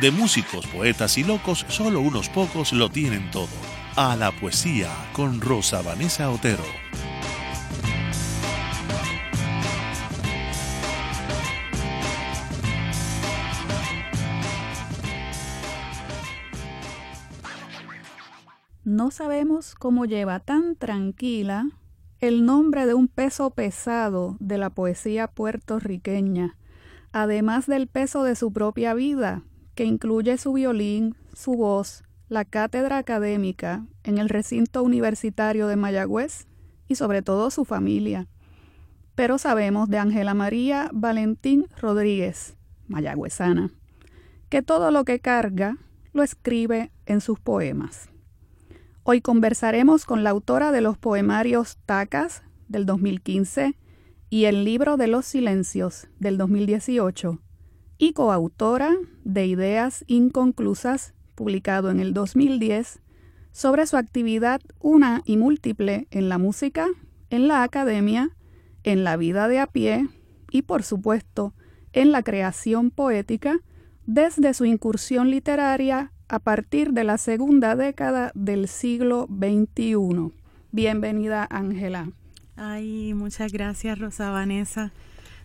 de músicos, poetas y locos, solo unos pocos lo tienen todo. A la poesía con Rosa Vanessa Otero. No sabemos cómo lleva tan tranquila el nombre de un peso pesado de la poesía puertorriqueña, además del peso de su propia vida, que incluye su violín, su voz, la cátedra académica en el recinto universitario de Mayagüez y sobre todo su familia. Pero sabemos de Ángela María Valentín Rodríguez, mayagüezana, que todo lo que carga lo escribe en sus poemas. Hoy conversaremos con la autora de los poemarios Tacas del 2015 y el libro de los silencios del 2018 y coautora de Ideas Inconclusas publicado en el 2010 sobre su actividad una y múltiple en la música, en la academia, en la vida de a pie y por supuesto en la creación poética desde su incursión literaria a partir de la segunda década del siglo XXI. Bienvenida, Ángela. Ay, muchas gracias, Rosa Vanessa.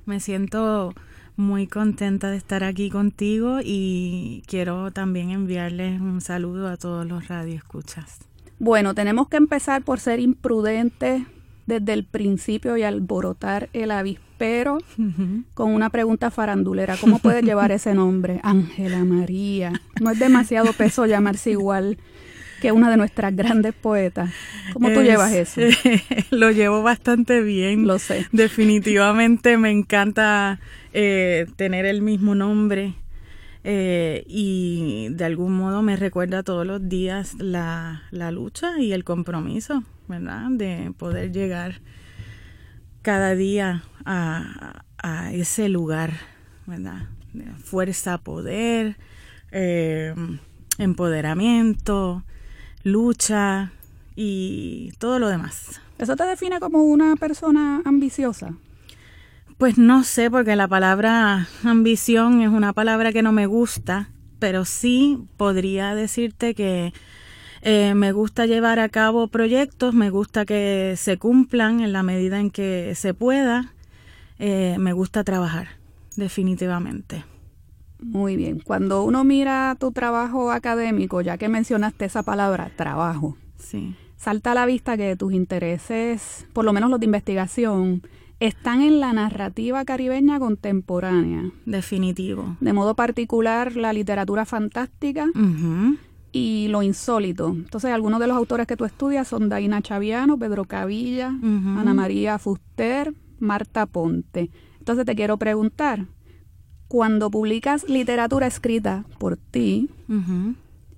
Me siento muy contenta de estar aquí contigo y quiero también enviarles un saludo a todos los radioescuchas. Bueno, tenemos que empezar por ser imprudentes desde el principio y alborotar el avispero con una pregunta farandulera. ¿Cómo puedes llevar ese nombre? Ángela María. No es demasiado peso llamarse igual que una de nuestras grandes poetas. ¿Cómo tú llevas eso? lo llevo bastante bien. Lo sé. Definitivamente me encanta eh, tener el mismo nombre. Eh, y de algún modo me recuerda todos los días la, la lucha y el compromiso ¿verdad? De poder llegar cada día a, ese lugar, ¿verdad? De fuerza, poder, eh, empoderamiento, lucha y todo lo demás. ¿Eso te define como una persona ambiciosa? Pues no sé, porque la palabra ambición es una palabra que no me gusta, pero sí podría decirte que eh, me gusta llevar a cabo proyectos, me gusta que se cumplan en la medida en que se pueda. Eh, me gusta trabajar, definitivamente. Muy bien. Cuando uno mira tu trabajo académico, ya que mencionaste esa palabra, trabajo, sí. salta a la vista que tus intereses, por lo menos los de investigación, están en la narrativa caribeña contemporánea. Definitivo. De modo particular, la literatura fantástica, y lo insólito. Entonces, algunos de los autores que tú estudias son Daina Chaviano, Pedro Cavilla, Ana María Fuster, Marta Ponte. Entonces, te quiero preguntar, cuando publicas literatura escrita por ti,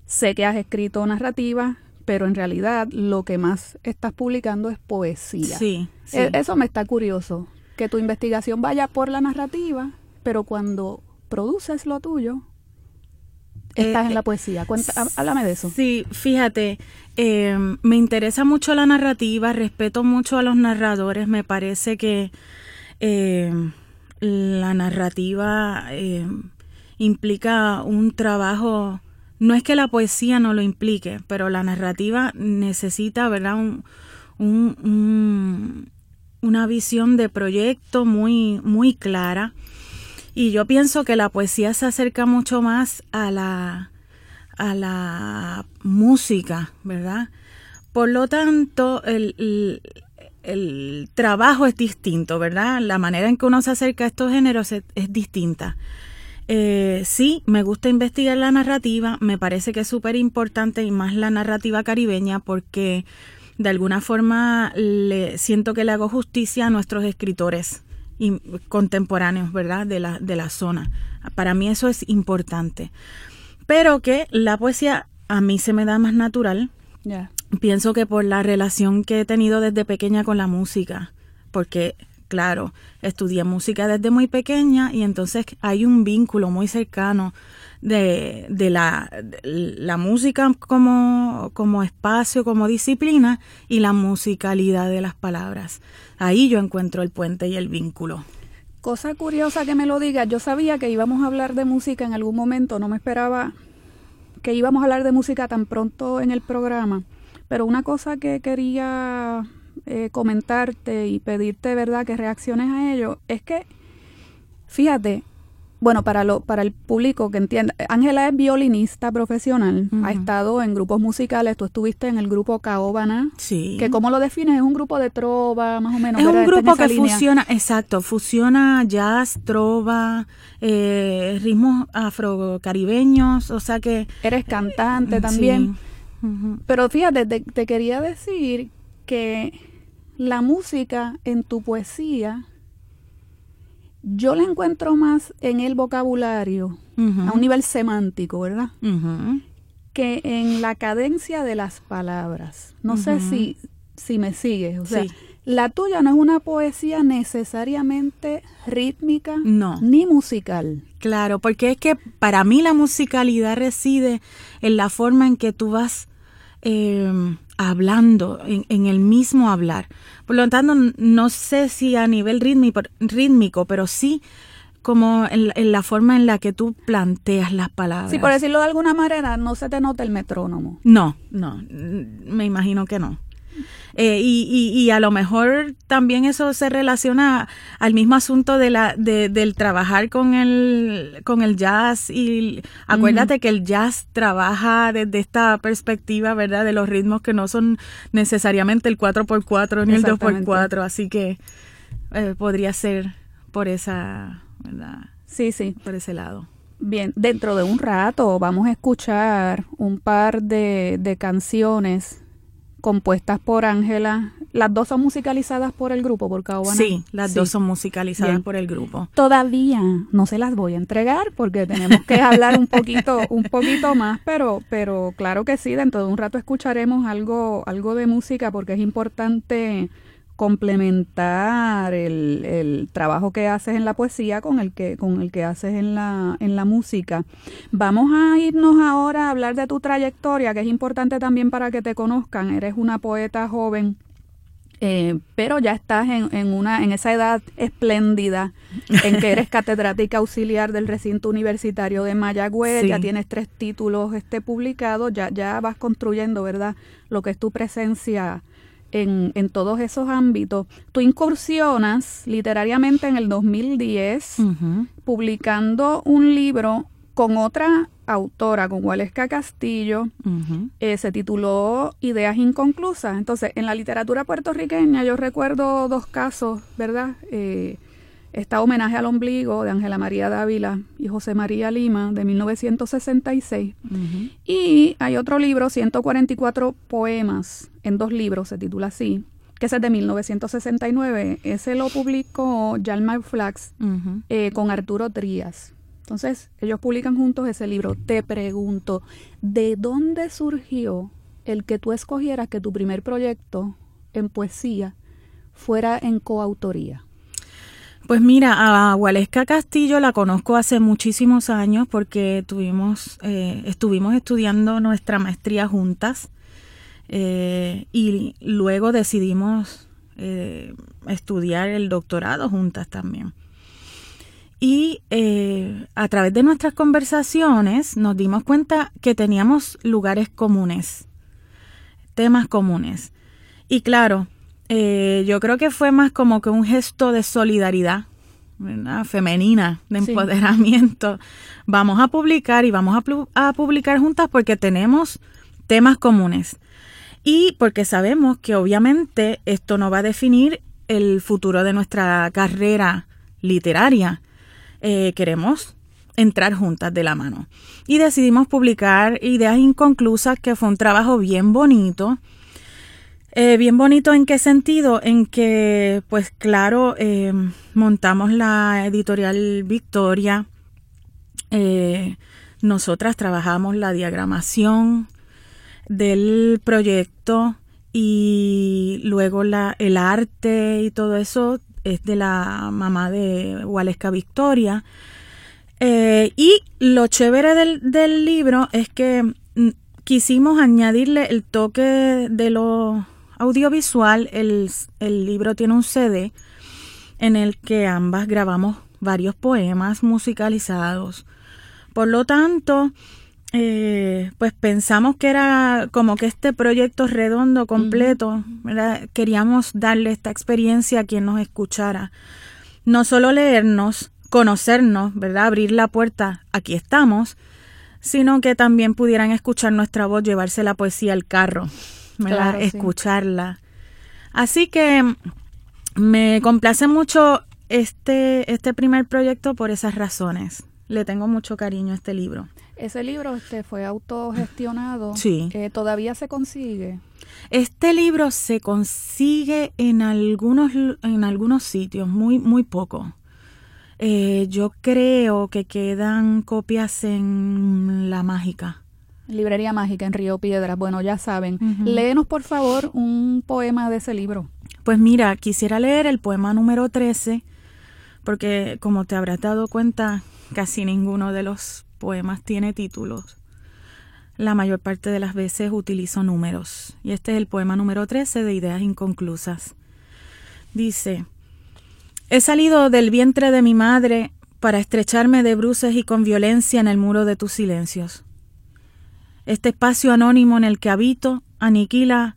sé que has escrito narrativa, pero en realidad lo que más estás publicando es poesía. Sí, sí. E, eso me está curioso, que tu investigación vaya por la narrativa, pero cuando produces lo tuyo, estás en la poesía. Cuenta, háblame de eso. Sí, fíjate, em, me interesa mucho la narrativa, respeto mucho a los narradores, me parece que em, la narrativa em, implica un trabajo, no es que la poesía no lo implique, pero la narrativa necesita, ¿verdad? una visión de proyecto muy, muy clara y yo pienso que la poesía se acerca mucho más a la, a la música, ¿verdad? Por lo tanto, el, el, trabajo es distinto, ¿verdad? La manera en que uno se acerca a estos géneros es, distinta. Eh, sí, me gusta investigar la narrativa, me parece que es súper importante y más la narrativa caribeña porque de alguna forma le, siento que le hago justicia a nuestros escritores y contemporáneos, ¿verdad? De la, de la zona. Para mí eso es importante. Pero que la poesía a mí se me da más natural. Pienso que por la relación que he tenido desde pequeña con la música, porque claro, estudié música desde muy pequeña y entonces hay un vínculo muy cercano de, de la, la, música como, como espacio, como disciplina y la musicalidad de las palabras. Ahí yo encuentro el puente y el vínculo. Cosa curiosa que me lo diga, yo sabía que íbamos a hablar de música en algún momento, no me esperaba que íbamos a hablar de música tan pronto en el programa, pero una cosa que quería eh, comentarte y pedirte, ¿verdad?, que reacciones a ello, es que, fíjate, bueno, para, lo, para el público que entienda, Ángela es violinista profesional, ha estado en grupos musicales, tú estuviste en el grupo Caóbana, sí. que ¿cómo lo defines? Es un grupo de trova, más o menos. Es un grupo que fusiona, exacto, fusiona jazz, trova, eh, ritmos afrocaribeños, o sea que... Eres cantante también. Pero fíjate, te quería decir que la música en tu poesía yo la encuentro más en el vocabulario, a un nivel semántico, ¿verdad? Que en la cadencia de las palabras. No sé si, si me sigues. O sea, la tuya no es una poesía necesariamente rítmica ni musical. Claro, porque es que para mí la musicalidad reside en la forma en que tú vas eh, hablando, en, el mismo hablar. Por lo tanto, no sé si a nivel rítmico, rítmico pero sí como en, la forma en la que tú planteas las palabras. Sí, por decirlo de alguna manera, no se te nota el metrónomo. No, no, me imagino que no. Eh, y, y, a lo mejor también eso se relaciona al mismo asunto de la, de, del trabajar con el, con el jazz. Y acuérdate que el jazz trabaja desde esta perspectiva, ¿verdad? De los ritmos que no son necesariamente el 4x4 ni el 2x4. Así que eh, podría ser por esa, ¿verdad? Sí, sí. Por ese lado. Bien, dentro de un rato vamos a escuchar un par de, de canciones compuestas por Ángela. Las dos son musicalizadas por el grupo, por Caobana. Sí, las dos son musicalizadas por el grupo. Todavía no se las voy a entregar porque tenemos que hablar un poquito, un poquito más, pero, pero claro que sí, dentro de un rato escucharemos algo, algo de música porque es importante complementar el, el, trabajo que haces en la poesía con el que con el que haces en la en la música. Vamos a irnos ahora a hablar de tu trayectoria, que es importante también para que te conozcan. Eres una poeta joven, eh, pero ya estás en, en, una en esa edad espléndida en que eres catedrática auxiliar del recinto universitario de Mayagüez, ya tienes tres títulos este publicados, ya ya vas construyendo, ¿verdad? Lo que es tu presencia en, en, todos esos ámbitos. Tú incursionas literariamente en el 2010 publicando un libro con otra autora, con Waleska Castillo, eh, se tituló Ideas Inconclusas. Entonces, en la literatura puertorriqueña yo recuerdo dos casos, ¿verdad? Eh, está Homenaje al Ombligo de Ángela María Dávila y José María Lima de 1966. Y hay otro libro, 144 poemas en dos libros, se titula así, que es de 1969. Ese lo publicó Jalmar Flax eh, con Arturo Trías. Entonces, ellos publican juntos ese libro. Te pregunto, ¿de dónde surgió el que tú escogieras que tu primer proyecto en poesía fuera en coautoría? Pues mira, a Waleska Castillo la conozco hace muchísimos años porque tuvimos, eh, estuvimos estudiando nuestra maestría juntas eh, y luego decidimos eh, estudiar el doctorado juntas también. Y a través de nuestras conversaciones nos dimos cuenta que teníamos lugares comunes, temas comunes. Y claro, eh, yo creo que fue más como que un gesto de solidaridad femenina, de empoderamiento. Vamos a publicar y vamos a, publicar juntas porque tenemos temas comunes y porque sabemos que obviamente esto no va a definir el futuro de nuestra carrera literaria. Eh, queremos entrar juntas de la mano. Y decidimos publicar Ideas Inconclusas, que fue un trabajo bien bonito eh, bien bonito en qué sentido, en que pues claro, eh, montamos la editorial Victoria, nosotras trabajamos la diagramación, del proyecto y luego la, el arte y todo eso es de la mamá de Waleska Victoria. Eh, y lo chévere del, libro es que mm, quisimos añadirle el toque de lo audiovisual. El, el libro tiene un CD en el que ambas grabamos varios poemas musicalizados. Por lo tanto, eh, pues pensamos que era como que este proyecto redondo, completo, queríamos darle esta experiencia a quien nos escuchara. No solo leernos, conocernos, ¿verdad? Abrir la puerta, aquí estamos, sino que también pudieran escuchar nuestra voz, llevarse la poesía al carro, ¿verdad? Escucharla. Así que me complace mucho este, este primer proyecto por esas razones. Le tengo mucho cariño a este libro. Ese libro este, fue autogestionado. Sí. Eh, ¿Todavía se consigue? Este libro se consigue en algunos, en algunos sitios, muy, muy poco. Eh, yo creo que quedan copias en La Mágica. Librería Mágica en Río Piedras. Bueno, ya saben. Léenos, por favor, un poema de ese libro. Pues mira, quisiera leer el poema número 13, porque como te habrás dado cuenta, casi ninguno de los poemas tiene títulos. La mayor parte de las veces utilizo números. Y este es el poema número 13 de Ideas Inconclusas. Dice, He salido del vientre de mi madre para estrecharme de bruces y con violencia en el muro de tus silencios. Este espacio anónimo en el que habito aniquila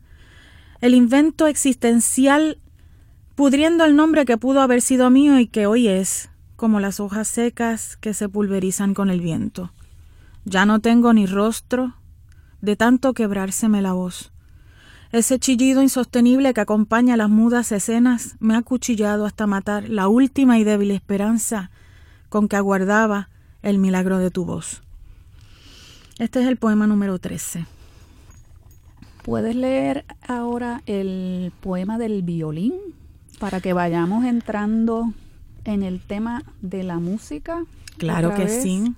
el invento existencial pudriendo el nombre que pudo haber sido mío y que hoy es, como las hojas secas que se pulverizan con el viento. Ya no tengo ni rostro de tanto quebrárseme la voz. Ese chillido insostenible que acompaña las mudas escenas me ha cuchillado hasta matar la última y débil esperanza con que aguardaba el milagro de tu voz. Este es el poema número 13. ¿Puedes leer ahora el poema del violín para que vayamos entrando en el tema de la música? Claro que sí.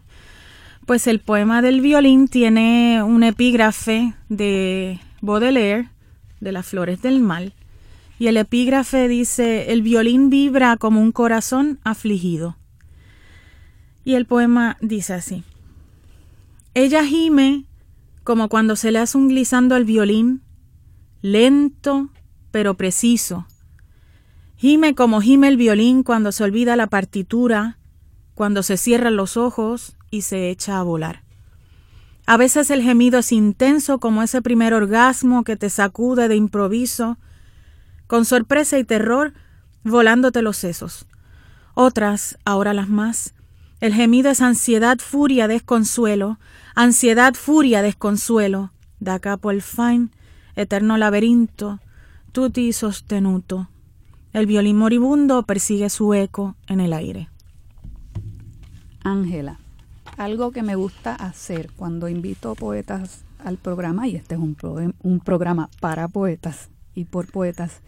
Pues el poema del violín tiene un epígrafe de Baudelaire, de las flores del mal, y el epígrafe dice, el violín vibra como un corazón afligido. Y el poema dice así, ella gime como cuando se le hace un glissando al violín, lento pero preciso. Gime como gime el violín cuando se olvida la partitura, cuando se cierran los ojos y se echa a volar. A veces el gemido es intenso como ese primer orgasmo que te sacude de improviso, con sorpresa y terror, volándote los sesos. Otras, ahora las más, el gemido es ansiedad, furia, desconsuelo, ansiedad, furia, desconsuelo, da capo el fine, eterno laberinto, tutti sostenuto. El violín moribundo persigue su eco en el aire. Ángela, algo que me gusta hacer cuando invito poetas al programa, y este es un, un programa para poetas y por poetas,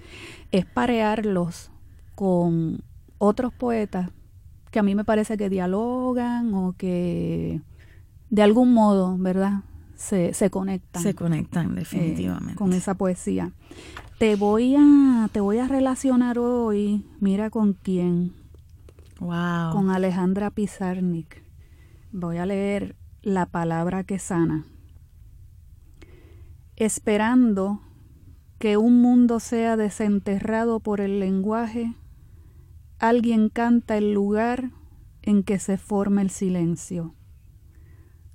es parearlos con otros poetas que a mí me parece que dialogan o que de algún modo, ¿verdad? Se, se conectan. Se conectan, eh, definitivamente. con esa poesía. Te voy a, te voy a relacionar hoy, mira con quién. Wow. Con Alejandra Pizarnik. Voy a leer la palabra que sana. Esperando que un mundo sea desenterrado por el lenguaje, alguien canta el lugar en que se forma el silencio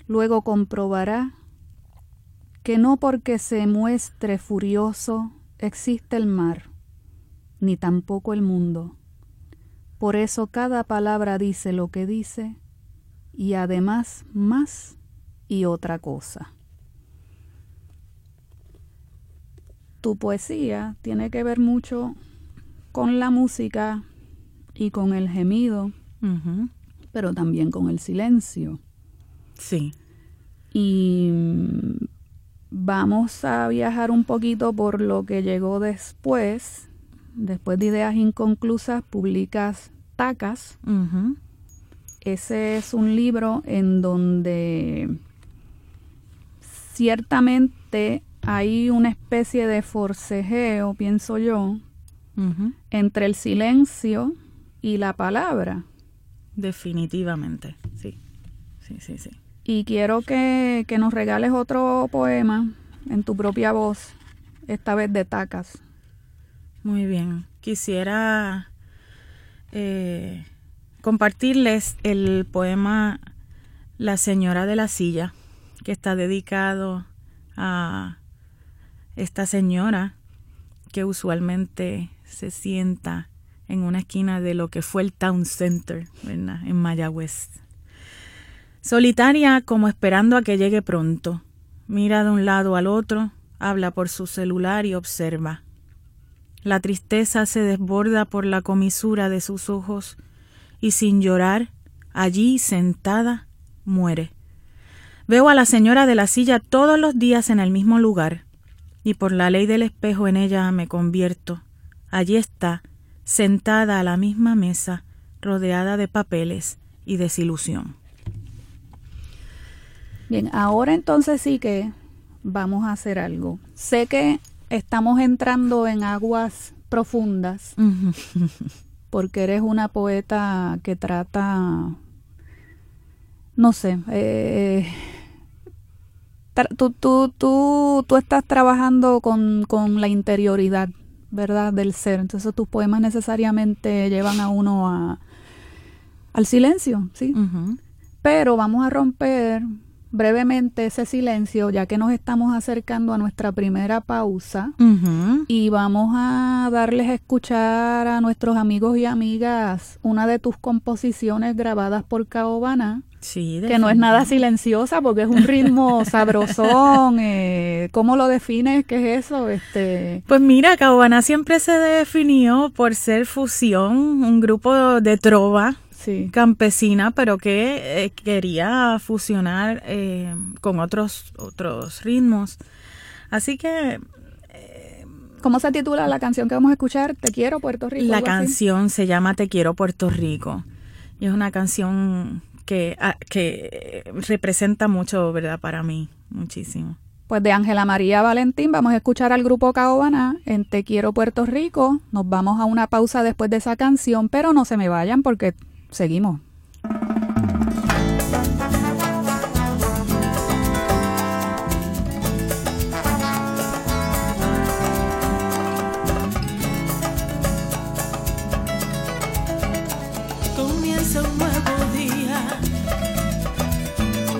luego comprobará que no porque se muestre furioso existe el mar, ni tampoco el mundo. Por eso cada palabra dice lo que dice y además más y otra cosa. Tu poesía tiene que ver mucho con la música y con el gemido, pero también con el silencio. Sí. Y vamos a viajar un poquito por lo que llegó después. Después de Ideas Inconclusas, publicas Tacas. Ese es un libro en donde ciertamente hay una especie de forcejeo, pienso yo, entre el silencio y la palabra. Definitivamente, sí. Sí, sí, sí. Y quiero que, nos regales otro poema en tu propia voz, esta vez de Tacas. Muy bien. Quisiera eh, compartirles el poema La señora de la silla, que está dedicado a esta señora que usualmente se sienta en una esquina de lo que fue el Town Center, En Mayagüez. Solitaria como esperando a que llegue pronto. Mira de un lado al otro, habla por su celular y observa. La tristeza se desborda por la comisura de sus ojos y sin llorar, allí sentada, muere. Veo a la señora de la silla todos los días en el mismo lugar, y por la ley del espejo en ella me convierto. Allí está, sentada a la misma mesa, rodeada de papeles y desilusión. Bien, ahora entonces sí que vamos a hacer algo. Sé que estamos entrando en aguas profundas, porque eres una poeta que trata, no sé, eh, tú, tú, tú, tú, estás trabajando con, con, la interioridad, ¿verdad? Del ser. Entonces tus poemas necesariamente llevan a uno a, al silencio, ¿sí? Pero vamos a romper brevemente ese silencio, ya que nos estamos acercando a nuestra primera pausa y vamos a darles a escuchar a nuestros amigos y amigas una de tus composiciones grabadas por Caobana. Sí, que no es nada silenciosa porque es un ritmo sabrosón. Eh, ¿Cómo lo defines? ¿Qué es eso? Este... Pues mira, Caobana siempre se definió por ser fusión, un grupo de trova campesina, pero que eh, quería fusionar eh, con otros, otros ritmos. Así que... Eh, ¿Cómo se titula la canción que vamos a escuchar? Te quiero Puerto Rico. La canción se llama Te quiero Puerto Rico. Y es una canción que, ah, que representa mucho, ¿verdad? Para mí, muchísimo. Pues de Ángela María Valentín vamos a escuchar al grupo Caobana en Te Quiero Puerto Rico. Nos vamos a una pausa después de esa canción, pero no se me vayan porque Seguimos. Comienza un nuevo día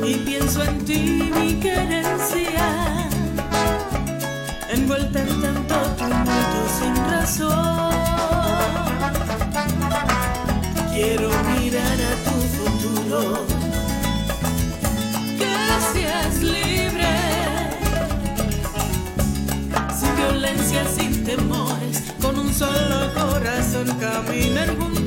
y pienso en ti, mi querencia, violencia, sin temores, con un solo corazón caminar juntos.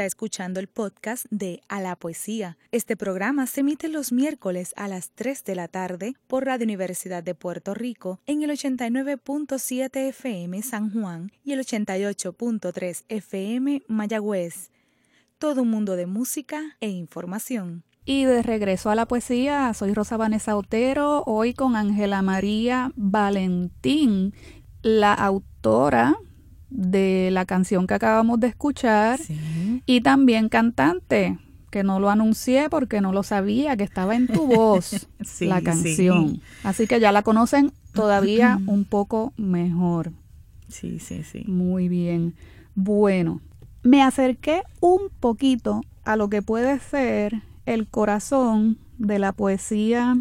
Está escuchando el podcast de A la Poesía. Este programa se emite los miércoles a las 3 de la tarde por Radio Universidad de Puerto Rico en el 89.7 FM San Juan y el 88.3 FM Mayagüez. Todo un mundo de música e información. Y de regreso a la poesía, soy Rosa Vanessa Otero, hoy con Ángela María Valentín, la autora de la canción que acabamos de escuchar y también cantante, que no lo anuncié porque no lo sabía, que estaba en tu voz la canción. Así que ya la conocen todavía un poco mejor. Sí, sí, sí. Muy bien. Bueno, me acerqué un poquito a lo que puede ser el corazón de la poesía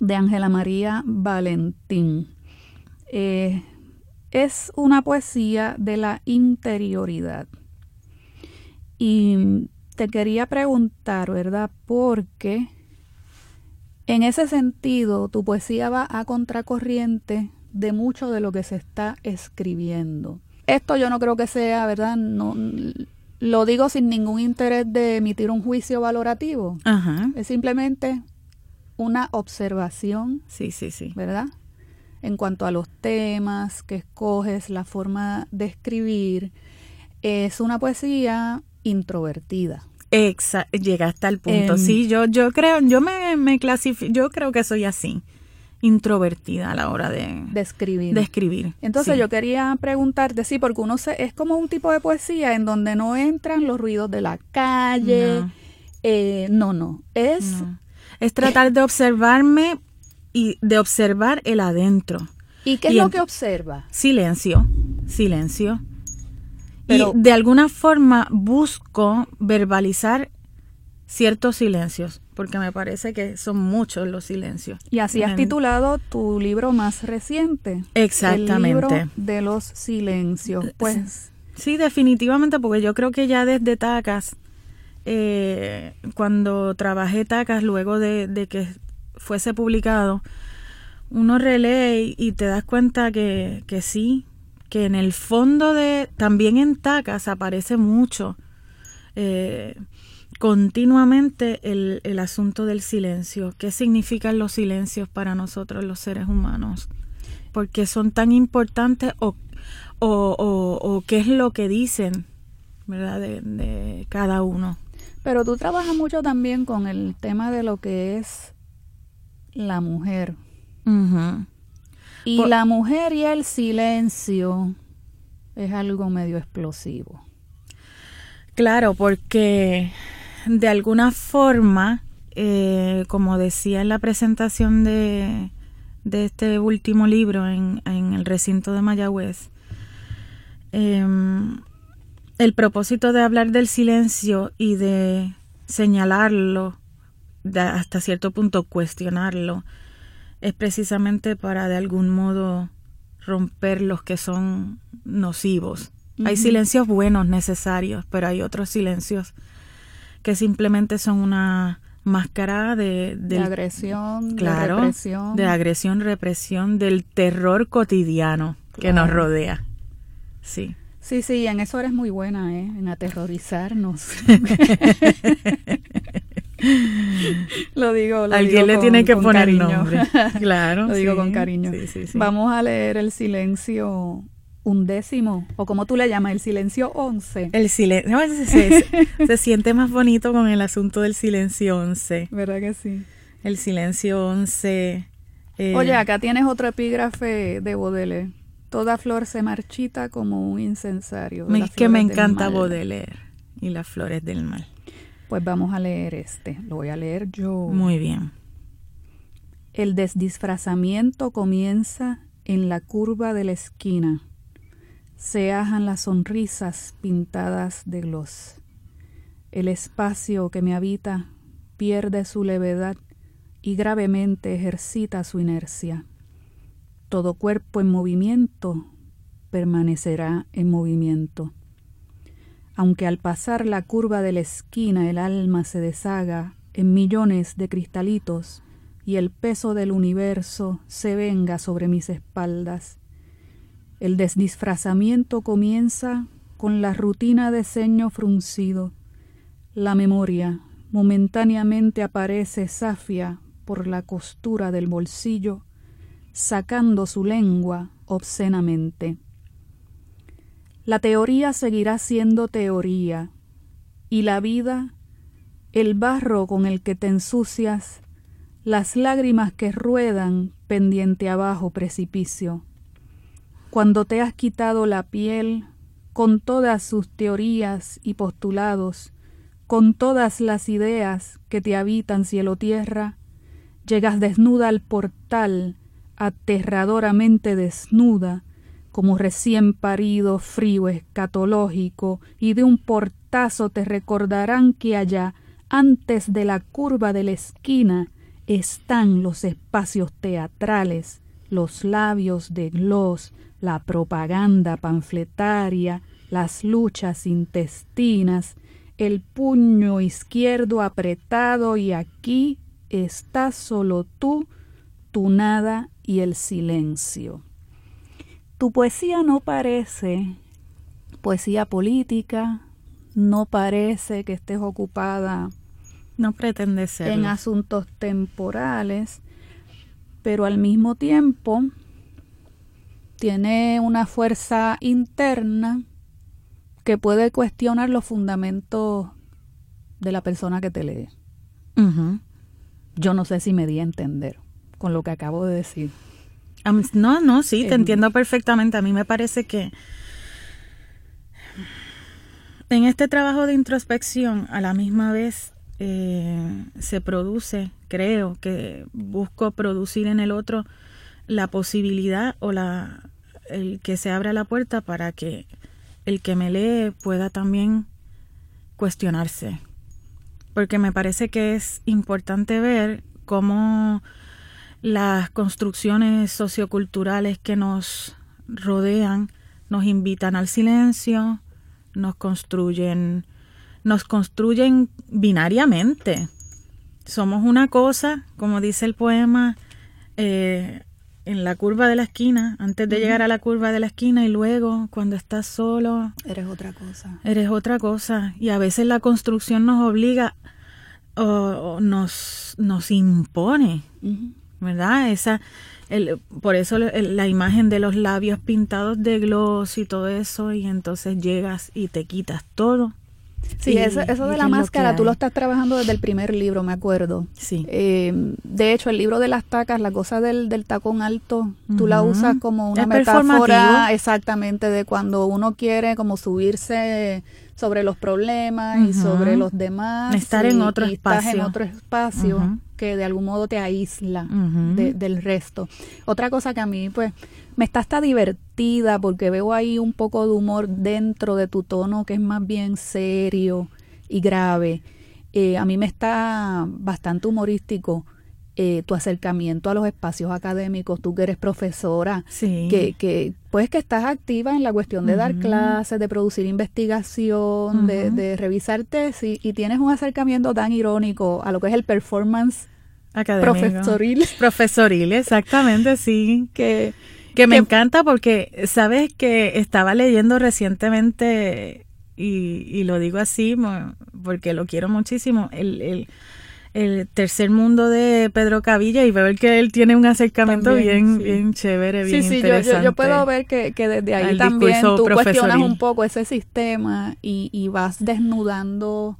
de Ángela María Valentín. Eh, es una poesía de la interioridad. Y te quería preguntar, ¿verdad? Porque en ese sentido tu poesía va a contracorriente de mucho de lo que se está escribiendo. Esto yo no creo que sea, ¿verdad? No, lo digo sin ningún interés de emitir un juicio valorativo. Es simplemente una observación. Sí, sí, sí. ¿Verdad? En cuanto a los temas que escoges, la forma de escribir. Es una poesía introvertida. Exacto, llegaste al punto. Em, sí, yo, yo creo, yo me, me clasifico, yo creo que soy así, introvertida a la hora de, de escribir. De escribir. Entonces yo quería preguntarte, sí, porque uno se, es como un tipo de poesía en donde no entran los ruidos de la calle. No, eh, no, es... Es tratar de observarme y de observar el adentro. ¿Y qué es lo que observa? Silencio, silencio. Pero, y de alguna forma busco verbalizar ciertos silencios, porque me parece que son muchos los silencios. Y así has titulado tu libro más reciente. Exactamente. El libro de los silencios. Pues. Sí, definitivamente, porque yo creo que ya desde Tacas, eh, cuando trabajé Tacas, luego de, de que fuese publicado, uno relee y te das cuenta que, que sí, que en el fondo de, también en Tacas aparece mucho, eh, continuamente el, el, asunto del silencio. ¿Qué significan los silencios para nosotros los seres humanos? porque son tan importantes o, o, o, qué es lo que dicen, ¿verdad? De, de cada uno. Pero tú trabajas mucho también con el tema de lo que es la mujer. Y la mujer y el silencio es algo medio explosivo. Claro, porque de alguna forma, eh, como decía en la presentación de, de este último libro en, en, el recinto de Mayagüez, em, el propósito de hablar del silencio y de señalarlo hasta cierto punto cuestionarlo, es precisamente para de algún modo romper los que son nocivos. Hay silencios buenos, necesarios, pero hay otros silencios que simplemente son una máscara de, de, agresión, de represión. De agresión, represión, del terror cotidiano que nos rodea. Sí. Sí, sí, en eso eres muy buena, ¿eh? En aterrorizarnos. lo digo, lo Alguien le tiene que poner nombre. Claro. lo digo con cariño. Vamos a leer el silencio undécimo, o como tú le llamas, el silencio once. El silencio, se, se, siente más bonito con el asunto del silencio once. ¿Verdad que sí? El silencio once. Eh, Oye, acá tienes otro epígrafe de Baudelaire. Toda flor se marchita como un incensario. Es que me encanta Baudelaire y las flores del mal. Pues vamos a leer este. Lo voy a leer yo. Muy bien. El desdisfrazamiento comienza en la curva de la esquina se ajan las sonrisas pintadas de gloss. El espacio que me habita pierde su levedad y gravemente ejercita su inercia. Todo cuerpo en movimiento permanecerá en movimiento. Aunque al pasar la curva de la esquina el alma se deshaga en millones de cristalitos y el peso del universo se venga sobre mis espaldas, el desdisfrazamiento comienza con la rutina de ceño fruncido. La memoria momentáneamente aparece safia por la costura del bolsillo, sacando su lengua obscenamente. La teoría seguirá siendo teoría, y la vida, el barro con el que te ensucias, las lágrimas que ruedan pendiente abajo precipicio. Cuando te has quitado la piel con todas sus teorías y postulados, con todas las ideas que te habitan cielo-tierra, llegas desnuda al portal, aterradoramente desnuda, como recién parido frío escatológico, y de un portazo te recordarán que allá, antes de la curva de la esquina, están los espacios teatrales, los labios de gloss, la propaganda panfletaria, las luchas intestinas, el puño izquierdo apretado y aquí estás solo tú, tu nada y el silencio. Tu poesía no parece poesía política, no parece que estés ocupada no pretende ser en asuntos temporales, pero al mismo tiempo tiene una fuerza interna que puede cuestionar los fundamentos de la persona que te lee. Yo no sé si me di a entender con lo que acabo de decir. No, no, sí, te entiendo perfectamente. A mí me parece que en este trabajo de introspección, a la misma vez eh, se produce, creo que busco producir en el otro la posibilidad o la, el que se abra la puerta para que el que me lee pueda también cuestionarse. Porque me parece que es importante ver cómo las construcciones socioculturales que nos rodean nos invitan al silencio, nos construyen, nos construyen binariamente. Somos una cosa, como dice el poema, eh, en la curva de la esquina, antes de llegar a la curva de la esquina y luego cuando estás solo. Eres otra cosa. Eres otra cosa. Y a veces la construcción nos obliga o, nos, nos impone, ¿verdad? Esa, el, por eso la imagen de los labios pintados de gloss y todo eso, y entonces llegas y te quitas todo Sí, eso, eso de la máscara, tú lo estás trabajando desde el primer libro, me acuerdo. Sí. Eh, de hecho, el libro de las tacas, la cosa del, del tacón alto, tú la usas como una metáfora exactamente de cuando uno quiere como subirse sobre los problemas y sobre los demás. Estar en otro espacio. Estás en otro espacio que de algún modo te aísla del resto. Otra cosa que a mí, pues, me está hasta divertida porque veo ahí un poco de humor dentro de tu tono que es más bien serio y grave. Eh, a mí me está bastante humorístico eh, tu acercamiento a los espacios académicos, tú que eres profesora, que, que pues que estás activa en la cuestión de dar clases, de producir investigación, de, de, revisar tesis y tienes un acercamiento tan irónico a lo que es el performance Académico. profesoril. Profesoril, exactamente, sí. Que, que me encanta porque, sabes que estaba leyendo recientemente, y, y, lo digo así porque lo quiero muchísimo, el, el el tercer mundo de Pedro Cavilla y veo que él tiene un acercamiento bien, bien chévere, bien sí, sí, interesante. Yo, yo, puedo ver que, que desde ahí también tú cuestionas un poco ese sistema y, y vas desnudando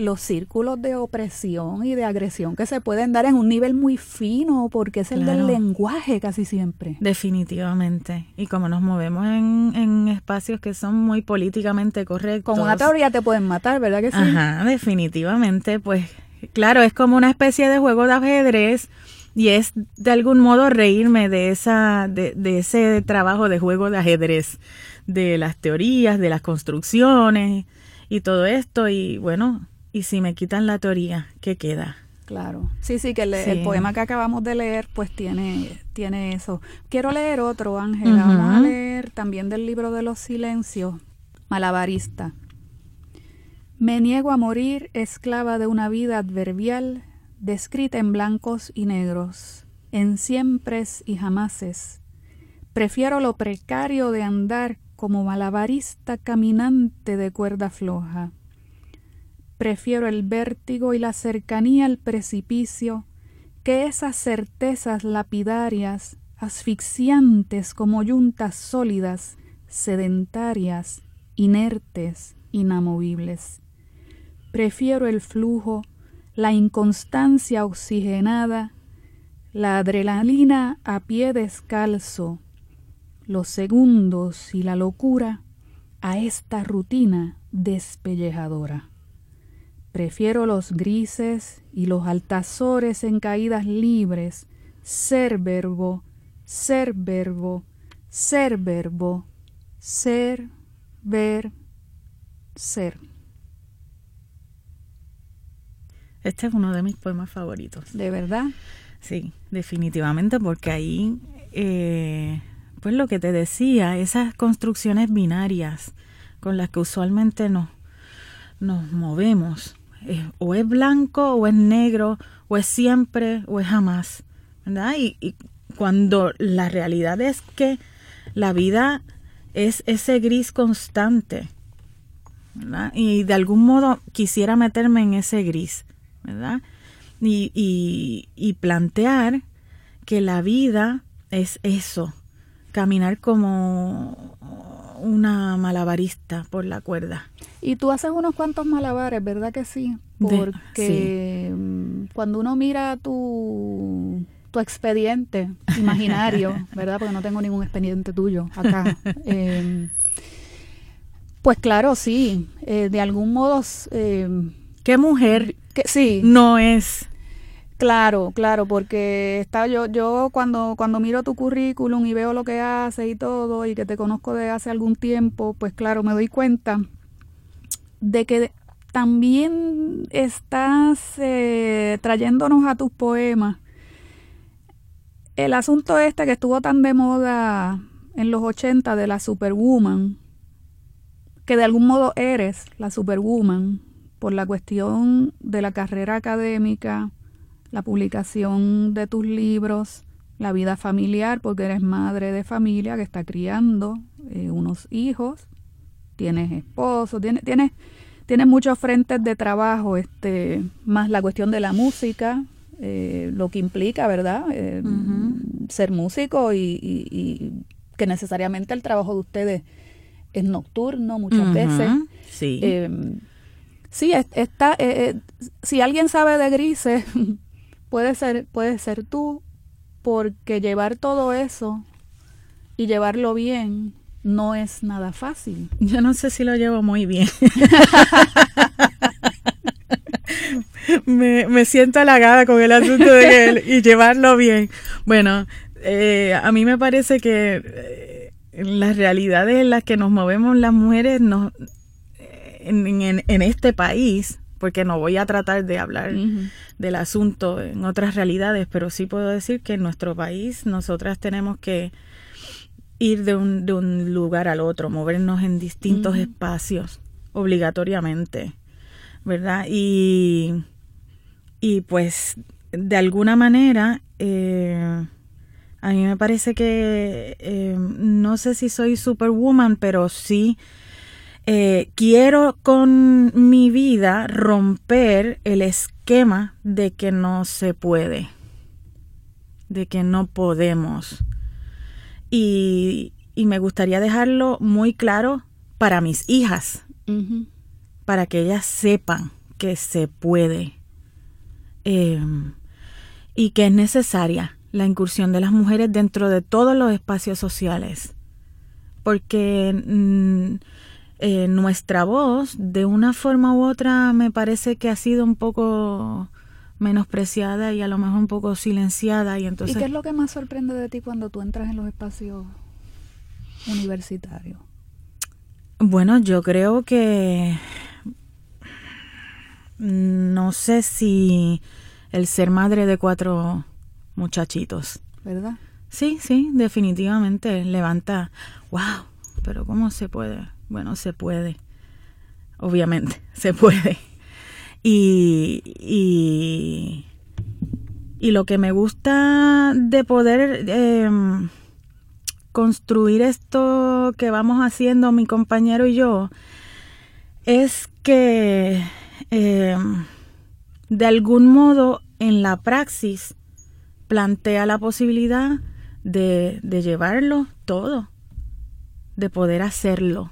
los círculos de opresión y de agresión que se pueden dar en un nivel muy fino, porque es el del lenguaje casi siempre. Definitivamente. Y como nos movemos en, en espacios que son muy políticamente correctos. Con una teoría te pueden matar, ¿verdad que sí? Ajá, definitivamente. Pues claro, es como una especie de juego de ajedrez y es de algún modo reírme de esa de, de ese trabajo de juego de ajedrez de las teorías de las construcciones y todo esto y bueno y si me quitan la teoría, ¿qué queda? Claro. Sí, sí, que el, el, poema que acabamos de leer, pues tiene, tiene eso. Quiero leer otro, Ángela. Uh -huh. Vamos a leer también del libro de los silencios, Malabarista. Me niego a morir esclava de una vida adverbial, descrita en blancos y negros, en siempres y jamases. Prefiero lo precario de andar como malabarista caminante de cuerda floja Prefiero el vértigo y la cercanía al precipicio que esas certezas lapidarias, asfixiantes como yuntas sólidas, sedentarias, inertes, inamovibles. Prefiero el flujo, la inconstancia oxigenada, la adrenalina a pie descalzo, los segundos y la locura a esta rutina despellejadora. Prefiero los grises y los altazores en caídas libres, ser verbo, ser verbo, ser verbo, ser, ver, ser. Este es uno de mis poemas favoritos. ¿De verdad? Sí, definitivamente, porque ahí, eh, pues lo que te decía, esas construcciones binarias con las que usualmente nos, nos movemos, o es blanco o es negro, o es siempre o es jamás, ¿verdad? Y, cuando la realidad es que la vida es ese gris constante. Y de algún modo quisiera meterme en ese gris, ¿verdad? Y plantear que la vida es eso, caminar como una malabarista por la cuerda. Y tú haces unos cuantos malabares, ¿verdad que sí? Porque De, sí. cuando uno mira tu, tu expediente imaginario, ¿verdad? Porque no tengo ningún expediente tuyo acá. eh, pues claro, sí, eh, de algún modo... Eh, ¿Qué mujer que, sí. no es Claro, claro, porque está yo, yo cuando, cuando miro tu currículum y veo lo que haces y todo, y que te conozco de hace algún tiempo, pues claro, me doy cuenta de que también estás eh, trayéndonos a tus poemas. El asunto este que estuvo tan de moda en los 80 de la Superwoman, que de algún modo eres la Superwoman por la cuestión de la carrera académica, la publicación de tus libros, la vida familiar, porque eres madre de familia que está criando eh, unos hijos, tienes esposo, tienes, tienes, tienes muchos frentes de trabajo, este, más la cuestión de la música, eh, lo que implica, ¿verdad? Eh, uh -huh. Ser músico y, y, y, que necesariamente el trabajo de ustedes es nocturno muchas uh -huh. veces. Sí. sí, está, si alguien sabe de grises, puede ser, puede ser tú, porque llevar todo eso y llevarlo bien no es nada fácil. Yo no sé si lo llevo muy bien. me, me, siento halagada con el asunto de él y llevarlo bien. Bueno, eh, a mí me parece que eh, las realidades en las que nos movemos las mujeres nos, en, en, en este país porque no voy a tratar de hablar uh -huh. del asunto en otras realidades, pero sí puedo decir que en nuestro país nosotras tenemos que ir de un, de un lugar al otro, movernos en distintos uh -huh. espacios obligatoriamente, ¿verdad? Y, y pues de alguna manera, eh, a mí me parece que, eh, no sé si soy superwoman, pero sí eh, quiero con mi vida romper el esquema de que no se puede, de que no podemos. Y, y me gustaría dejarlo muy claro para mis hijas, para que ellas sepan que se puede em, y que es necesaria la incursión de las mujeres dentro de todos los espacios sociales, porque mm, eh, nuestra voz, de una forma u otra, me parece que ha sido un poco menospreciada y a lo mejor un poco silenciada y entonces ¿Y qué es lo que más sorprende de ti cuando tú entras en los espacios universitarios? Bueno, yo creo que no sé si el ser madre de cuatro muchachitos. ¿Verdad? Sí, sí, definitivamente levanta, wow, pero ¿cómo se puede? Bueno, se puede, obviamente, se puede. Y, y, y lo que me gusta de poder em, construir esto que vamos haciendo mi compañero y yo es que em, de algún modo en la praxis plantea la posibilidad de, de llevarlo todo, de poder hacerlo,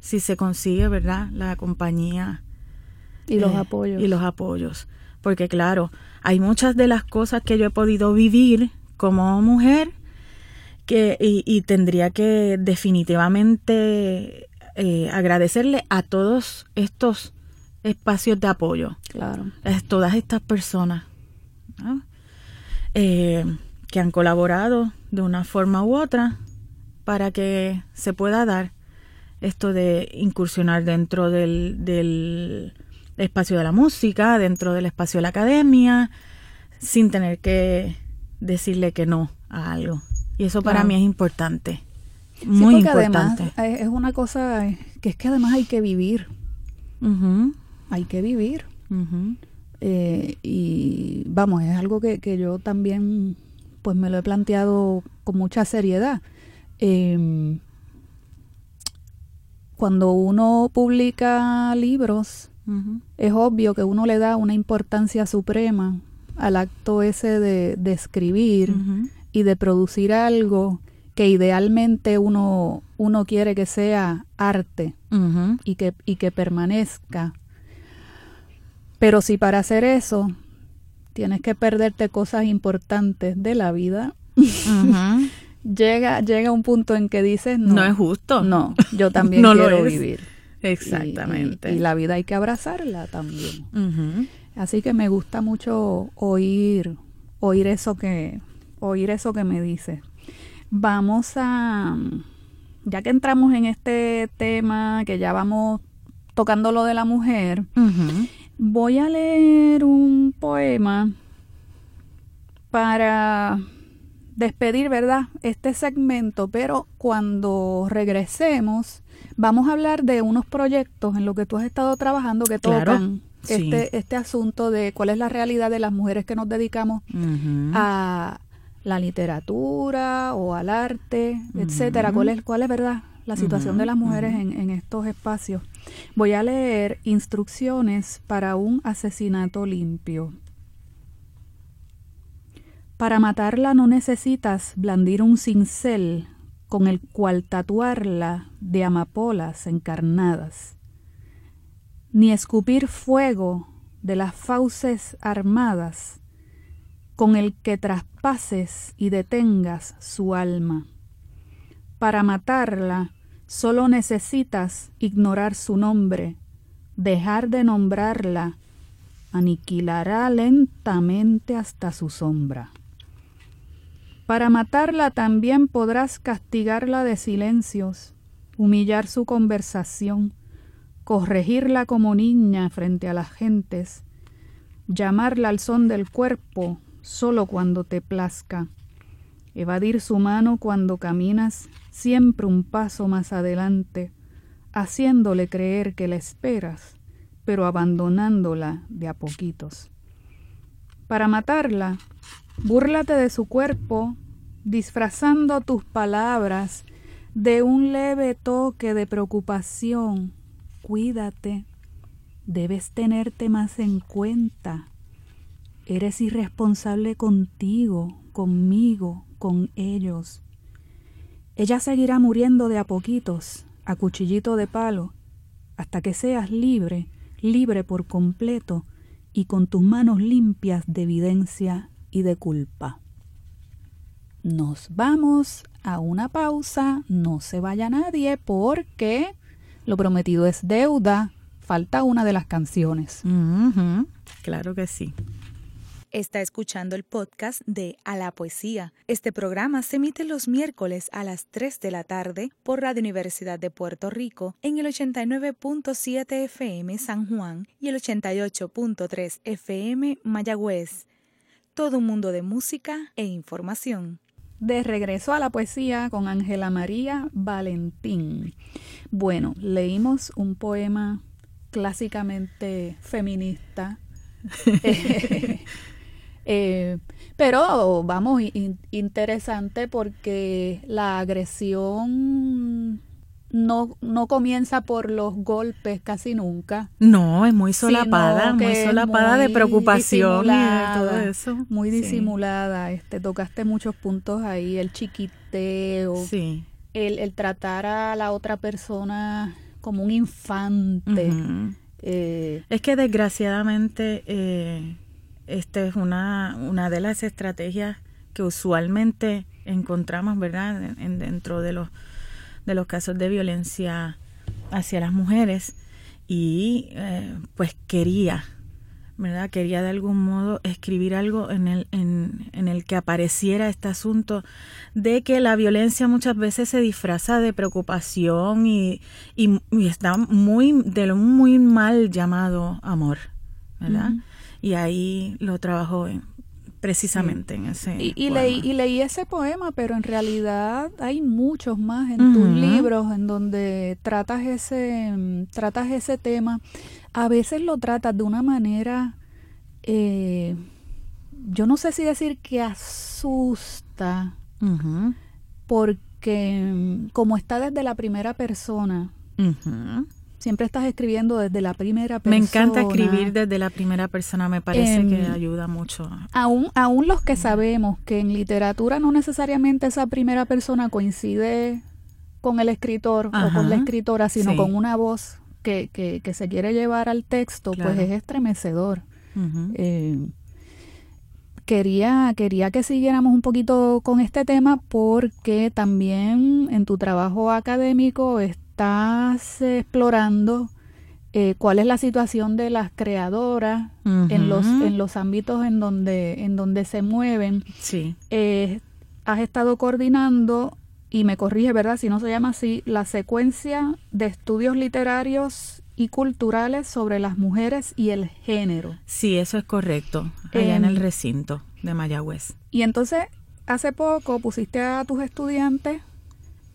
si se consigue, ¿verdad? La compañía. Y los eh, apoyos. Y los apoyos. Porque claro, hay muchas de las cosas que yo he podido vivir como mujer que, y, y tendría que definitivamente eh, agradecerle a todos estos espacios de apoyo. Claro. Es todas estas personas ¿no? eh, que han colaborado de una forma u otra para que se pueda dar esto de incursionar dentro del, del espacio de la música, dentro del espacio de la academia, sin tener que decirle que no a algo. Y eso para Claro. mí es importante. Sí, Muy porque importante. además es una cosa que es que además hay que vivir, Ujú, hay que vivir. Eh, y vamos, es algo que, que yo también pues me lo he planteado con mucha seriedad. Eh, cuando uno publica libros, es obvio que uno le da una importancia suprema al acto ese de, de escribir y de producir algo que idealmente uno, uno quiere que sea arte y que, y que permanezca. Pero si para hacer eso tienes que perderte cosas importantes de la vida. llega, llega un punto en que dices, no, No es justo. No, yo también No lo quiero vivir. Exactamente. Y, y la vida hay que abrazarla también. Así que me gusta mucho oír, oír eso que, oír eso que me dices. Vamos a, ya que entramos en este tema, que ya vamos tocando lo de la mujer, voy a leer un poema para despedir, ¿verdad? Este segmento, pero cuando regresemos vamos a hablar de unos proyectos en los que tú has estado trabajando que Claro, tocan sí. este, este asunto de cuál es la realidad de las mujeres que nos dedicamos a la literatura o al arte, etcétera. ¿Cuál es, cuál es verdad la situación de las mujeres en, en estos espacios? Voy a leer instrucciones para un asesinato limpio. Para matarla no necesitas blandir un cincel con el cual tatuarla de amapolas encarnadas, ni escupir fuego de las fauces armadas con el que traspases y detengas su alma. Para matarla solo necesitas ignorar su nombre, dejar de nombrarla, aniquilará lentamente hasta su sombra. Para matarla también podrás castigarla de silencios, humillar su conversación, corregirla como niña frente a las gentes, llamarla al son del cuerpo solo cuando te plazca, evadir su mano cuando caminas siempre un paso más adelante, haciéndole creer que la esperas, pero abandonándola de a poquitos. Para matarla, búrlate de su cuerpo, disfrazando tus palabras de un leve toque de preocupación. Cuídate, Debes tenerte más en cuenta. Eres irresponsable contigo, conmigo, con ellos. Ella seguirá muriendo de a poquitos, a cuchillito de palo, hasta que seas libre, libre por completo y con tus manos limpias de evidencia y de culpa. Nos vamos a una pausa, no se vaya nadie porque lo prometido es deuda, falta una de las canciones. Claro que sí. Está escuchando el podcast de A la Poesía. Este programa se emite los miércoles a las 3 de la tarde por Radio Universidad de Puerto Rico en el 89.7 FM San Juan y el 88.3 FM Mayagüez. Todo un mundo de música e información. De regreso a la poesía con Ángela María Valentín. Bueno, leímos un poema clásicamente feminista. Eh, eh, pero vamos, in- interesante porque la agresión no, no comienza por los golpes casi nunca. No, es muy solapada, muy solapada de preocupación y de todo eso. Muy Sí. disimulada. Este, tocaste muchos puntos ahí, el chiquiteo, Sí. el, el tratar a la otra persona como un infante. Eh, Es que desgraciadamente eh, esta es una, una de las estrategias que usualmente encontramos, ¿verdad? En- en- dentro de los, de los casos de violencia hacia las mujeres. Y eh, pues quería, ¿verdad? Quería de algún modo escribir algo en el, en, en el que apareciera este asunto de que la violencia muchas veces se disfraza de preocupación y, y, y está muy, de un muy mal llamado amor, ¿verdad? Y ahí lo trabajo en- precisamente en ese y, leí, y leí ese poema, pero en realidad hay muchos más en tus libros en donde tratas ese, mm, tratas ese tema. A veces lo tratas de una manera, eh, yo no sé si decir que asusta, porque mm, como está desde la primera persona. Siempre estás escribiendo desde la primera Me persona. encanta escribir desde la primera persona, me parece que Em, ayuda mucho. Aún, aún los que sabemos que en literatura no necesariamente esa primera persona coincide con el escritor o con la escritora, sino sí. con una voz que, que, que se quiere llevar al texto, Claro. pues es estremecedor. Eh, quería, quería que siguiéramos un poquito con este tema porque también en tu trabajo académico estás explorando eh, cuál es la situación de las creadoras en los en los ámbitos en donde en donde se mueven Sí. Eh, has estado coordinando y me corrige verdad si no se llama así la secuencia de estudios literarios y culturales sobre las mujeres y el género Sí, eso es correcto. Allá en el Em, recinto de Mayagüez. y entonces hace poco pusiste a tus estudiantes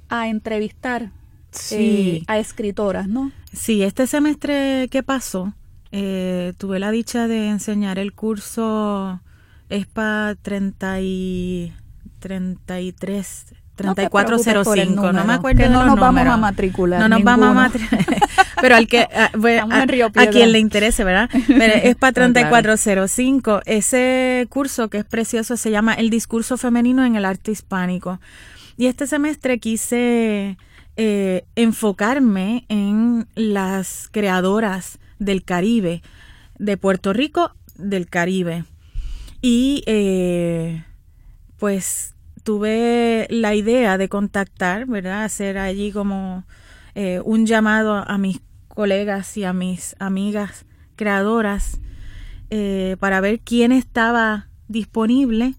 a entrevistar Sí. eh, a escritoras no Sí, este semestre que pasó, eh, tuve la dicha de enseñar el curso ESPA 30 y 33, No te preocupes por el 3405, no me número, acuerdo que de no los nos vamos a matricular No nos vamos a matricular. Pero al que a, Río a- a Piedra. quien le interese, ¿verdad? Pero es para Claro. 3405. Ese curso que es precioso se llama El discurso femenino en el arte hispánico. Y este semestre quise eh, enfocarme en las creadoras del Caribe, de Puerto Rico, del Caribe. Y eh, pues tuve la idea de contactar, ¿verdad? Hacer allí como eh, un llamado a mis colegas y a mis amigas creadoras para ver quién estaba disponible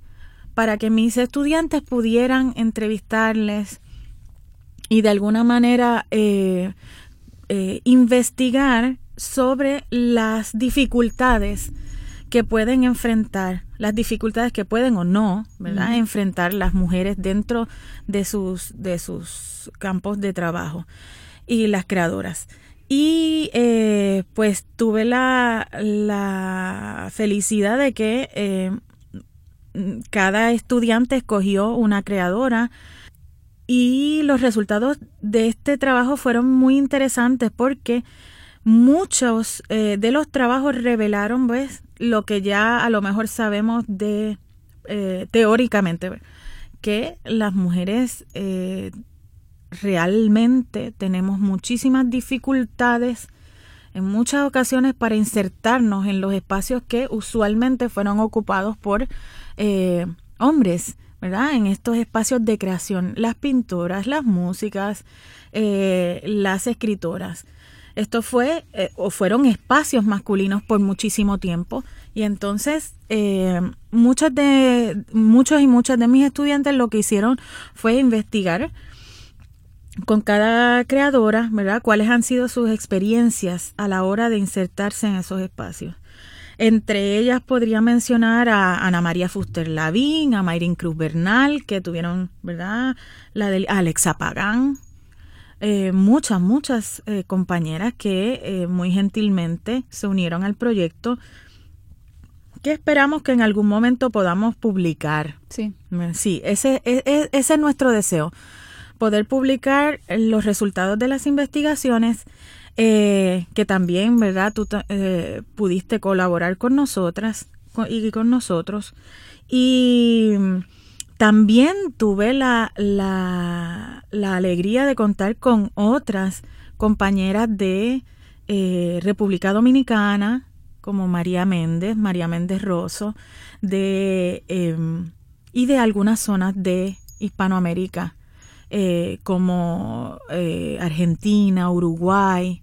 para que mis estudiantes pudieran entrevistarles y de alguna manera eh, eh, investigar sobre las dificultades que pueden enfrentar, las dificultades que pueden o no, ¿verdad? Enfrentar las mujeres dentro de sus, de sus campos de trabajo y las creadoras. Y eh, pues tuve la, la felicidad de que eh, cada estudiante escogió una creadora y los resultados de este trabajo fueron muy interesantes porque muchos eh, de los trabajos revelaron pues, lo que ya a lo mejor sabemos de eh, teóricamente, que las mujeres eh, realmente tenemos muchísimas dificultades en muchas ocasiones para insertarnos en los espacios que usualmente fueron ocupados por hombres. En estos espacios de creación, las pintoras, las músicas, las escritoras. Esto fue eh, o fueron espacios masculinos por muchísimo tiempo y entonces eh, muchos de muchos y muchas de mis estudiantes lo que hicieron fue investigar con cada creadora, ¿verdad? Cuáles han sido sus experiencias a la hora de insertarse en esos espacios. Entre ellas podría mencionar a Ana María Fuster Lavín, a Mayrin Cruz Bernal, que tuvieron, ¿verdad? La de Alexa Pagán, eh, muchas, muchas eh, compañeras que eh, muy gentilmente se unieron al proyecto que esperamos que en algún momento podamos publicar. Sí. Sí, ese, e, e, ese es nuestro deseo, poder publicar los resultados de las investigaciones que también, ¿verdad? Tú pudiste colaborar con nosotras y con nosotros. Y también tuve la, la, alegría de contar con otras compañeras de eh, República Dominicana, como María Méndez, María Méndez Rosso, de, em, y de algunas zonas de Hispanoamérica, eh, como eh, Argentina, Uruguay,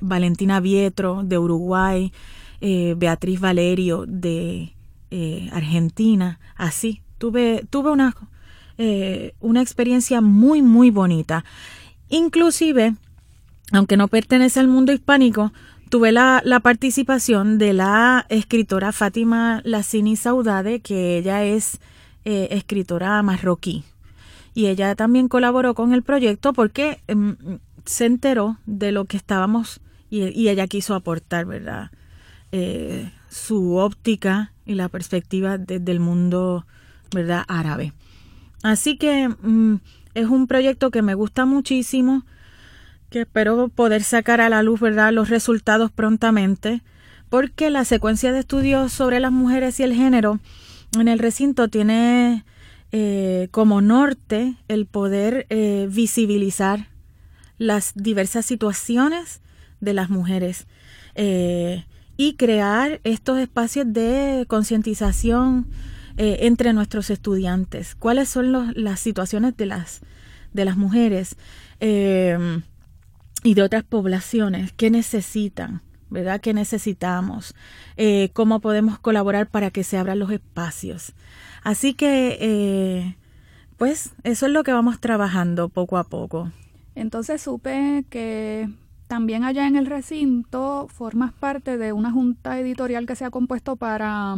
Valentina Vietro de Uruguay, Beatriz Valerio de Argentina, así Tuve, tuve una, eh, una experiencia muy, muy bonita. Inclusive, aunque no pertenece al mundo hispánico, tuve la, la participación de la escritora Fátima Lassini Saudade, que ella es eh, escritora marroquí. Y ella también colaboró con el proyecto porque em, se enteró de lo que estábamos y, ella quiso aportar, ¿verdad? Eh, su óptica y la perspectiva desde el mundo ¿verdad? Árabe. Así que mm, es un proyecto que me gusta muchísimo, que espero poder sacar a la luz, ¿verdad?, los resultados prontamente, porque la secuencia de estudios sobre las mujeres y el género en el recinto tiene eh, como norte el poder eh, visibilizar las diversas situaciones de las mujeres eh, y crear estos espacios de concientización, entre nuestros estudiantes, cuáles son las situaciones de las, de las mujeres y de otras poblaciones, qué necesitan, ¿verdad? ¿Qué necesitamos? Eh, ¿Cómo podemos colaborar para que se abran los espacios? Así que, pues, eso es lo que vamos trabajando poco a poco. Entonces supe que también allá en el recinto formas parte de una junta editorial que se ha compuesto para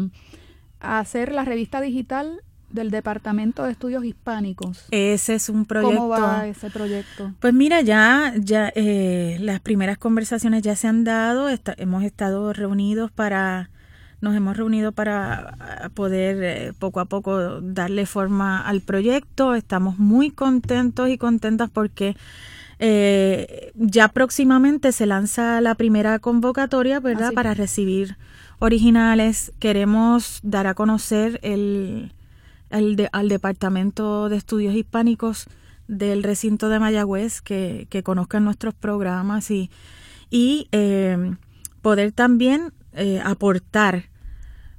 a hacer la revista digital del Departamento de Estudios Hispánicos. Ese es un proyecto. ¿Cómo va ese proyecto? Pues mira, ya, ya eh, las primeras conversaciones ya se han dado, hemos estado reunidos para, nos hemos reunido para poder eh, poco a poco darle forma al proyecto. Estamos muy contentos y contentas porque eh, ya próximamente se lanza la primera convocatoria, ¿verdad? Para recibir originales. Queremos dar a conocer el, al Departamento de Estudios Hispánicos del recinto de Mayagüez que, que conozcan nuestros programas y, y eh, poder también eh, aportar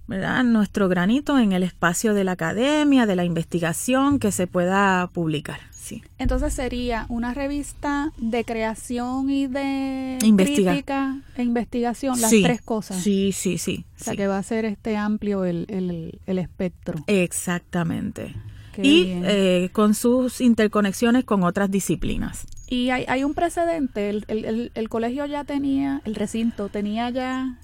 ¿verdad? nuestro granito en el espacio de la academia, de la investigación que se pueda publicar. Entonces sería una revista de creación y de crítica e investigación, las tres cosas. Sí, sí, sí. O sea que va a ser este amplio el, el, espectro. Exactamente. y eh, con sus interconexiones con otras disciplinas. Y hay, hay un precedente, el, el, el colegio ya tenía, el recinto tenía ya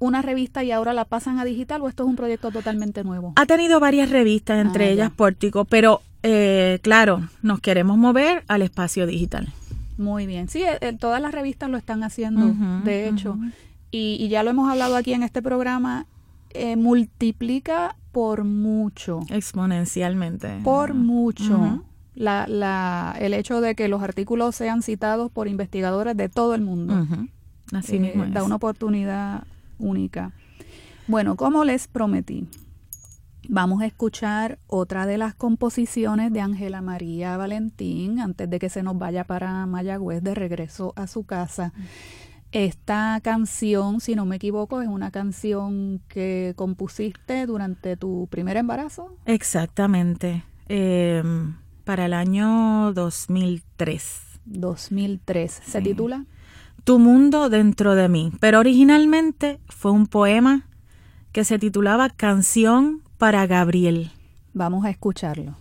una revista y ahora la pasan a digital o esto es un proyecto totalmente nuevo? Ha tenido varias revistas, entre ah, ellas Pórtico, pero eh, claro, nos queremos mover al espacio digital. Muy bien. Sí, eh, eh, todas las revistas lo están haciendo, de hecho. y, ya lo hemos hablado aquí en este programa, multiplica por mucho. Exponencialmente. Por mucho. la, la, el hecho de que los artículos sean citados por investigadores de todo el mundo. Así Eh, mismo da una oportunidad única. Bueno, como les prometí, vamos a escuchar otra de las composiciones de Ángela María Valentín antes de que se nos vaya para Mayagüez de regreso a su casa. Esta canción, si no me equivoco, es una canción que compusiste durante tu primer embarazo. Exactamente. Eh, para el año 2003. 2003. ¿Se Sí. titula? Tu mundo dentro de mí. Pero originalmente fue un poema que se titulaba Canción para Gabriel. Vamos a escucharlo.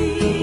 Es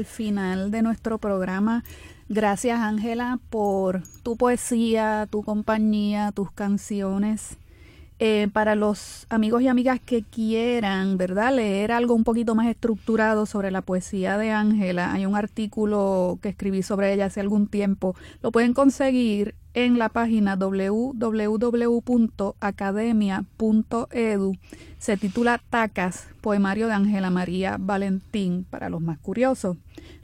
al final de nuestro programa. Gracias Ángela por tu poesía, tu compañía, tus canciones. Eh, para los amigos y amigas que quieran, ¿verdad? Leer algo un poquito más estructurado sobre la poesía de Ángela, hay un artículo que escribí sobre ella hace algún tiempo. Lo pueden conseguir en la página www.academia.edu. Se titula Tacas, poemario de Ángela María Valentín, para los más curiosos.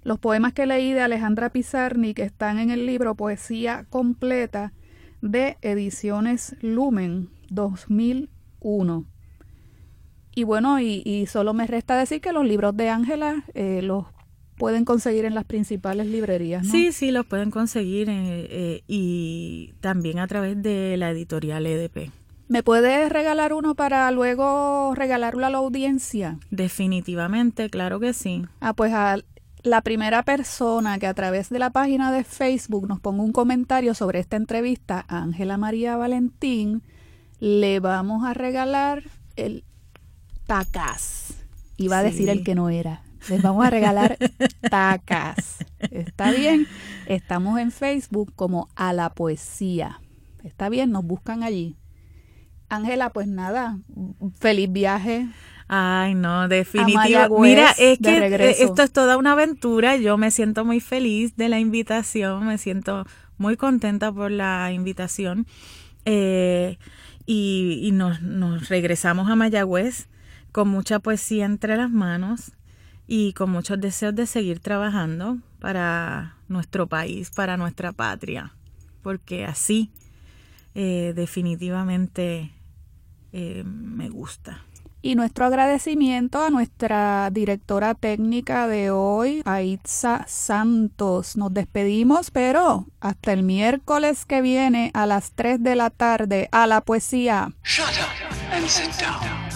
Los poemas que leí de Alejandra Pizarnik están en el libro Poesía Completa de Ediciones Lumen 2001. Y bueno, y, solo me resta decir que los libros de Ángela eh, los pueden conseguir en las principales librerías. Sí, sí, los pueden conseguir eh, eh, y también a través de la editorial EDP. ¿Me puedes regalar uno para luego regalarlo a la audiencia? Definitivamente, claro que sí. Ah, pues a la primera persona que a través de la página de Facebook nos ponga un comentario sobre esta entrevista a Ángela María Valentín, le vamos a regalar el tacas. Iba a decir el que no era. Les vamos a regalar tacas. ¿Está bien? Estamos en Facebook como a la poesía. ¿Está bien? Nos buscan allí. Ángela, pues nada, feliz viaje. Ay, no, definitivamente. Mira, es que eh, esto es toda una aventura. Yo me siento muy feliz de la invitación, me siento muy contenta por la invitación. Eh, y, nos, nos regresamos a Mayagüez con mucha poesía entre las manos y con muchos deseos de seguir trabajando para nuestro país, para nuestra patria, porque así eh, definitivamente eh, me gusta. Y nuestro agradecimiento a nuestra directora técnica de hoy, Aitza Santos. Nos despedimos, pero hasta el miércoles que viene a las 3 de la tarde a la poesía. Shut up and sit down.